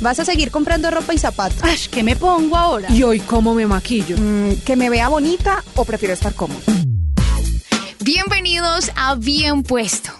¿Vas a seguir comprando ropa y zapatos? Ay, ¿qué me pongo ahora? ¿Y hoy cómo me maquillo? Mm, ¿Que me vea bonita o prefiero estar cómoda? Bienvenidos a Bien Puesto.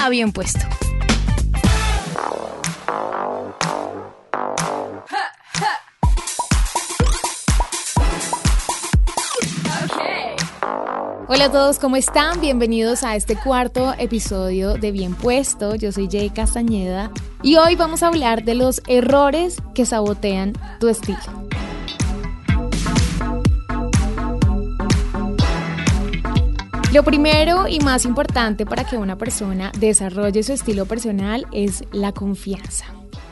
a Bien Puesto. Hola a todos, ¿cómo están? Bienvenidos a este cuarto episodio de Bien Puesto. Yo soy Jay Castañeda y hoy vamos a hablar de los errores que sabotean tu estilo. Lo primero y más importante para que una persona desarrolle su estilo personal es la confianza.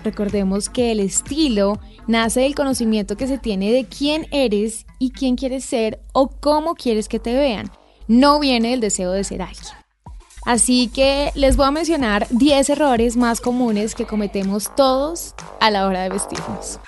Recordemos que el estilo nace del conocimiento que se tiene de quién eres y quién quieres ser o cómo quieres que te vean. No viene del deseo de ser alguien. Así que les voy a mencionar 10 errores más comunes que cometemos todos a la hora de vestirnos.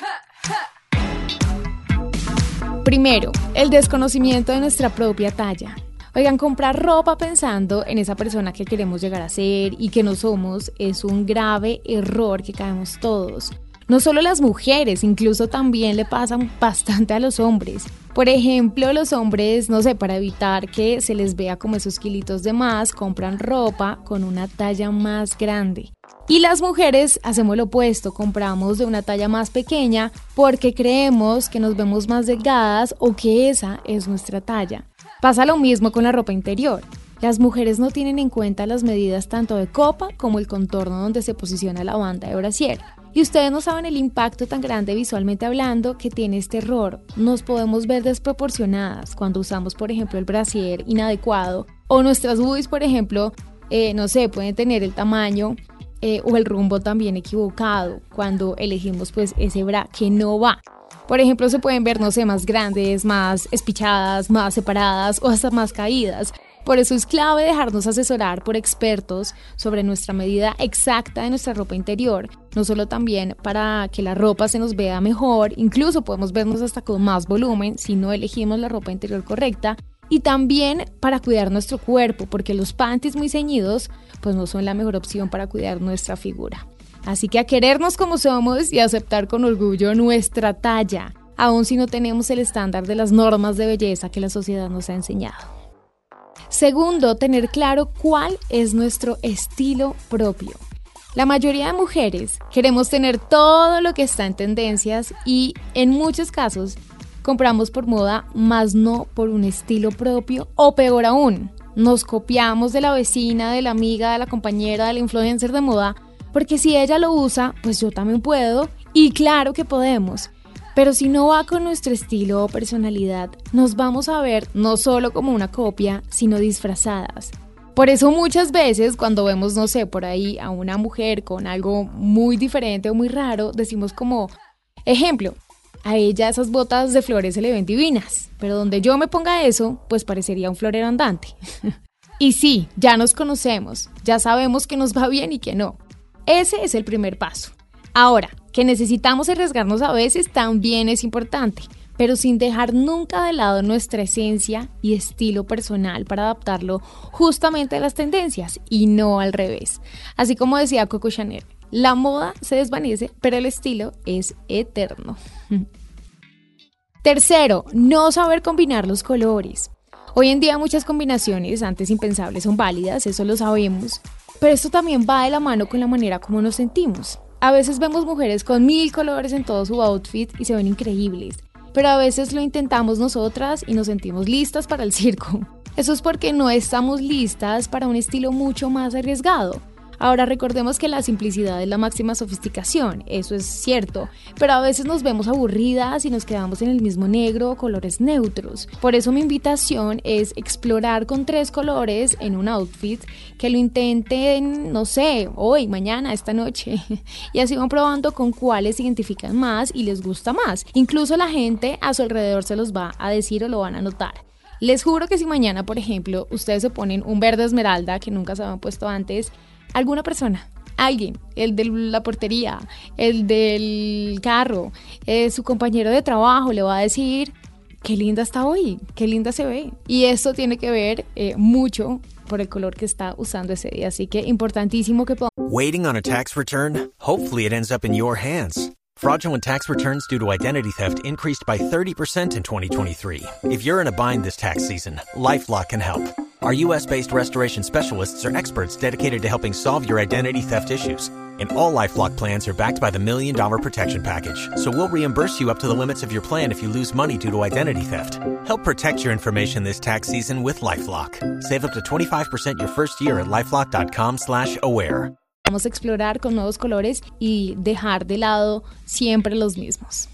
Primero, el desconocimiento de nuestra propia talla. Oigan, comprar ropa pensando en esa persona que queremos llegar a ser y que no somos es un grave error que caemos todos. No solo las mujeres, incluso también le pasan bastante a los hombres. Por ejemplo, los hombres, no sé, para evitar que se les vea como esos kilitos de más, compran ropa con una talla más grande. Y las mujeres hacemos lo opuesto, compramos de una talla más pequeña porque creemos que nos vemos más delgadas o que esa es nuestra talla. Pasa lo mismo con la ropa interior. Las mujeres no tienen en cuenta las medidas tanto de copa como el contorno donde se posiciona la banda de brasier. Y ustedes no saben el impacto tan grande visualmente hablando que tiene este error. Nos podemos ver desproporcionadas cuando usamos, por ejemplo, el brasier inadecuado o nuestras boobies, por ejemplo, eh, no sé, pueden tener el tamaño eh, o el rumbo también equivocado cuando elegimos pues ese bra que no va. Por ejemplo, se pueden ver, no más grandes, más espichadas, más separadas o hasta más caídas. Por eso es clave dejarnos asesorar por expertos sobre nuestra medida exacta de nuestra ropa interior, no solo también para que la ropa se nos vea mejor, incluso podemos vernos hasta con más volumen si no elegimos la ropa interior correcta, y también para cuidar nuestro cuerpo, porque los panties muy ceñidos pues no son la mejor opción para cuidar nuestra figura. Así que a querernos como somos y aceptar con orgullo nuestra talla, aun si no tenemos el estándar de las normas de belleza que la sociedad nos ha enseñado. Segundo, tener claro cuál es nuestro estilo propio. La mayoría de mujeres queremos tener todo lo que está en tendencias y en muchos casos compramos por moda, más no por un estilo propio o peor aún, nos copiamos de la vecina, de la amiga, de la compañera, de la influencer de moda porque si ella lo usa, pues yo también puedo y claro que podemos. Pero si no va con nuestro estilo o personalidad, nos vamos a ver no solo como una copia, sino disfrazadas. Por eso muchas veces cuando vemos, no sé, por ahí a una mujer con algo muy diferente o muy raro, decimos como, ejemplo, a ella esas botas de flores se le ven divinas, pero donde yo me ponga eso, pues parecería un florero andante. y sí, ya nos conocemos, ya sabemos que nos va bien y que no. Ese es el primer paso. Ahora, que necesitamos arriesgarnos a veces también es importante, pero sin dejar nunca de lado nuestra esencia y estilo personal para adaptarlo justamente a las tendencias y no al revés. Así como decía Coco Chanel, la moda se desvanece, pero el estilo es eterno. Tercero, no saber combinar los colores. Hoy en día muchas combinaciones antes impensables son válidas, eso lo sabemos, pero esto también va de la mano con la manera como nos sentimos. A veces vemos mujeres con mil colores en todo su outfit y se ven increíbles, pero a veces lo intentamos nosotras y nos sentimos listas para el circo. Eso es porque no estamos listas para un estilo mucho más arriesgado. Ahora recordemos que la simplicidad es la máxima sofisticación, eso es cierto, pero a veces nos vemos aburridas y nos quedamos en el mismo negro o colores neutros. Por eso mi invitación es explorar con tres colores en un outfit que lo intenten, no sé, hoy, mañana, esta noche. Y así van probando con cuáles se identifican más y les gusta más. Incluso la gente a su alrededor se los va a decir o lo van a notar. Les juro que si mañana, por ejemplo, ustedes se ponen un verde esmeralda que nunca se habían puesto antes, alguna persona, alguien, el de la portería, el del carro, eh, su compañero de trabajo le va a decir, qué linda está hoy, qué linda se ve. Y esto tiene que ver eh, mucho por el color que está usando ese día. Así que importantísimo que. Waiting on a tax return? Hopefully it ends up in your hands. Fraudulent tax returns due to identity theft increased by 30% in 2023. If you're in a bind this tax season, LifeLock can help. Our US based restoration specialists are experts dedicated to helping solve your identity theft issues. And all Lifelock plans are backed by the Million Dollar Protection Package. So we'll reimburse you up to the limits of your plan if you lose money due to identity theft. Help protect your information this tax season with LifeLock. Save up to 25% your first year at LifeLock.com slash aware. Vamos a explorar con nuevos colores y dejar de lado siempre los mismos.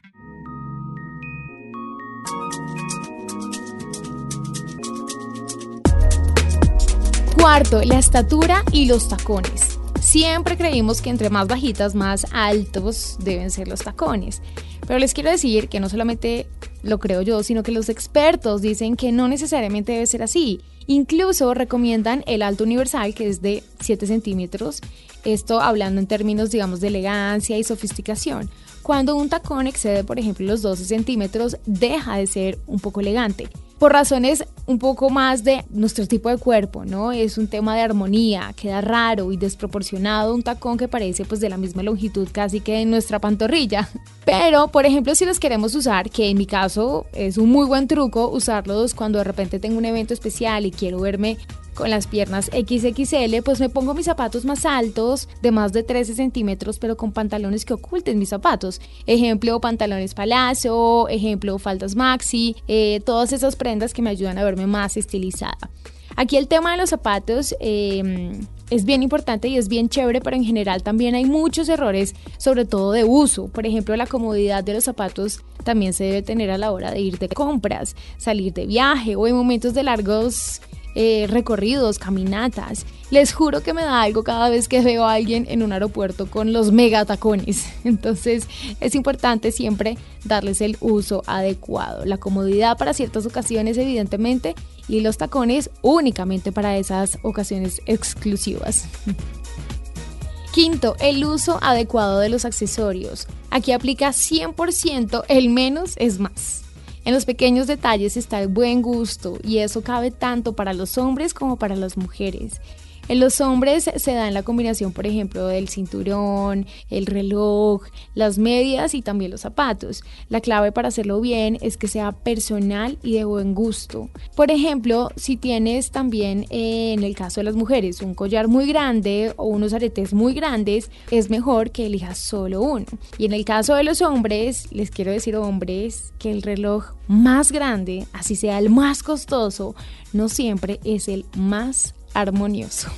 Cuarto, la estatura y los tacones. Siempre creímos que entre más bajitas, más altos deben ser los tacones. Pero les quiero decir que no solamente lo creo yo, sino que los expertos dicen que no necesariamente debe ser así. Incluso recomiendan el alto universal, que es de 7 centímetros, esto hablando en términos, digamos, de elegancia y sofisticación. Cuando un tacón excede, por ejemplo, los 12 centímetros, deja de ser un poco elegante por razones un poco más de nuestro tipo de cuerpo, ¿no? Es un tema de armonía, queda raro y desproporcionado un tacón que parece pues de la misma longitud casi que en nuestra pantorrilla. Pero, por ejemplo, si los queremos usar, que en mi caso es un muy buen truco usarlos cuando de repente tengo un evento especial y quiero verme con las piernas XXL, pues me pongo mis zapatos más altos, de más de 13 centímetros, pero con pantalones que oculten mis zapatos. Ejemplo, pantalones palacio, ejemplo, faldas maxi, eh, todas esas prendas que me ayudan a verme más estilizada. Aquí el tema de los zapatos em, es bien importante y es bien chévere, pero en general también hay muchos errores, sobre todo de uso. Por ejemplo, la comodidad de los zapatos también se debe tener a la hora de ir de compras, salir de viaje o en momentos de largos eh, recorridos, caminatas. Les juro que me da algo cada vez que veo a alguien en un aeropuerto con los mega tacones. Entonces es importante siempre darles el uso adecuado. La comodidad para ciertas ocasiones, evidentemente, y los tacones únicamente para esas ocasiones exclusivas. Quinto, el uso adecuado de los accesorios. Aquí aplica 100% el menos es más. En los pequeños detalles está el buen gusto y eso cabe tanto para los hombres como para las mujeres. En los hombres se da en la combinación, por ejemplo, del cinturón, el reloj, las medias y también los zapatos. La clave para hacerlo bien es que sea personal y de buen gusto. Por ejemplo, si tienes también eh, en el caso de las mujeres un collar muy grande o unos aretes muy grandes, es mejor que elijas solo uno. Y en el caso de los hombres, les quiero decir hombres que el reloj más grande, así sea el más costoso, no siempre es el más armonioso.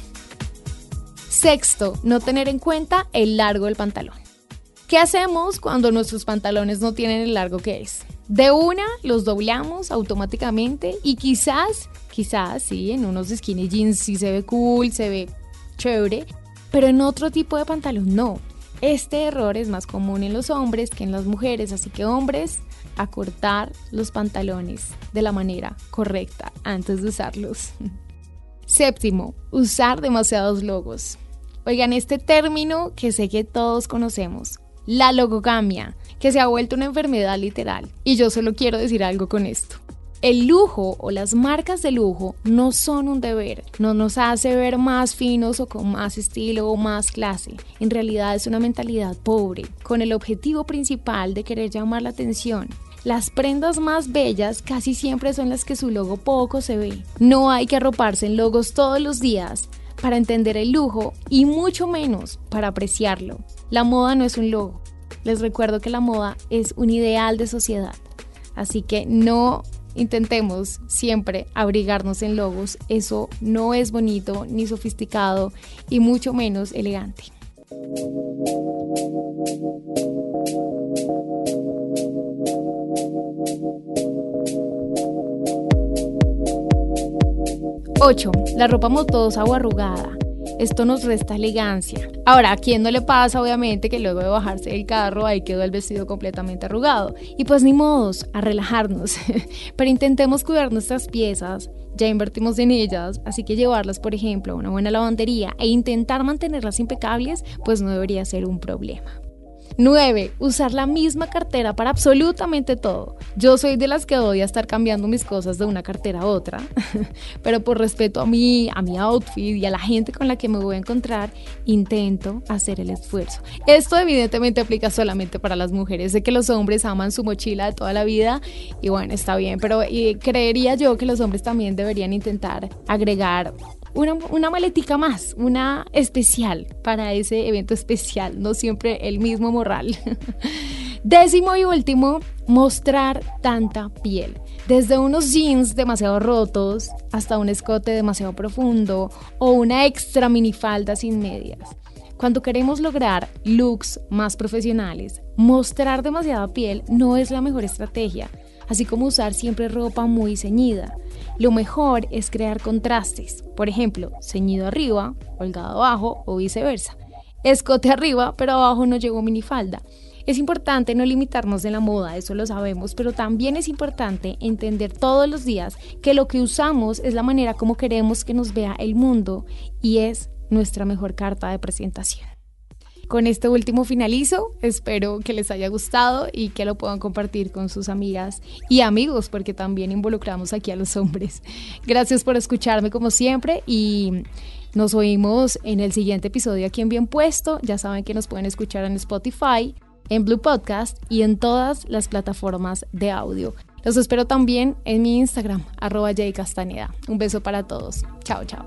Sexto, no tener en cuenta el largo del pantalón. ¿Qué hacemos cuando nuestros pantalones no tienen el largo que es? De una los doblamos automáticamente y quizás, quizás sí, en unos skinny jeans sí se ve cool, se ve chévere, pero en otro tipo de pantalón no. Este error es más común en los hombres que en las mujeres, así que hombres, a cortar los pantalones de la manera correcta antes de usarlos. Séptimo, usar demasiados logos. Oigan, este término que sé que todos conocemos, la logogamia, que se ha vuelto una enfermedad literal. Y yo solo quiero decir algo con esto. El lujo o las marcas de lujo no son un deber, no nos hace ver más finos o con más estilo o más clase. En realidad es una mentalidad pobre, con el objetivo principal de querer llamar la atención. Las prendas más bellas casi siempre son las que su logo poco se ve. No hay que arroparse en logos todos los días para entender el lujo y mucho menos para apreciarlo. La moda no es un logo. Les recuerdo que la moda es un ideal de sociedad. Así que no intentemos siempre abrigarnos en logos. Eso no es bonito ni sofisticado y mucho menos elegante. 8. La ropa motosa o arrugada. Esto nos resta elegancia. Ahora, ¿a quién no le pasa, obviamente, que luego de bajarse del carro ahí quedó el vestido completamente arrugado? Y pues ni modos, a relajarnos. Pero intentemos cuidar nuestras piezas, ya invertimos en ellas, así que llevarlas, por ejemplo, a una buena lavandería e intentar mantenerlas impecables, pues no debería ser un problema. 9. Usar la misma cartera para absolutamente todo. Yo soy de las que odia estar cambiando mis cosas de una cartera a otra, pero por respeto a mí, a mi outfit y a la gente con la que me voy a encontrar, intento hacer el esfuerzo. Esto evidentemente aplica solamente para las mujeres. Sé que los hombres aman su mochila de toda la vida y bueno, está bien, pero creería yo que los hombres también deberían intentar agregar una, una maletica más, una especial para ese evento especial, no siempre el mismo morral. Décimo y último, mostrar tanta piel. Desde unos jeans demasiado rotos hasta un escote demasiado profundo o una extra minifalda sin medias. Cuando queremos lograr looks más profesionales, mostrar demasiada piel no es la mejor estrategia, así como usar siempre ropa muy ceñida. Lo mejor es crear contrastes, por ejemplo, ceñido arriba, holgado abajo o viceversa. Escote arriba, pero abajo no llegó minifalda. Es importante no limitarnos de la moda, eso lo sabemos, pero también es importante entender todos los días que lo que usamos es la manera como queremos que nos vea el mundo y es nuestra mejor carta de presentación. Con este último finalizo, espero que les haya gustado y que lo puedan compartir con sus amigas y amigos, porque también involucramos aquí a los hombres. Gracias por escucharme como siempre y nos oímos en el siguiente episodio aquí en Bien Puesto. Ya saben que nos pueden escuchar en Spotify, en Blue Podcast y en todas las plataformas de audio. Los espero también en mi Instagram, arroba Castaneda. Un beso para todos. Chao, chao.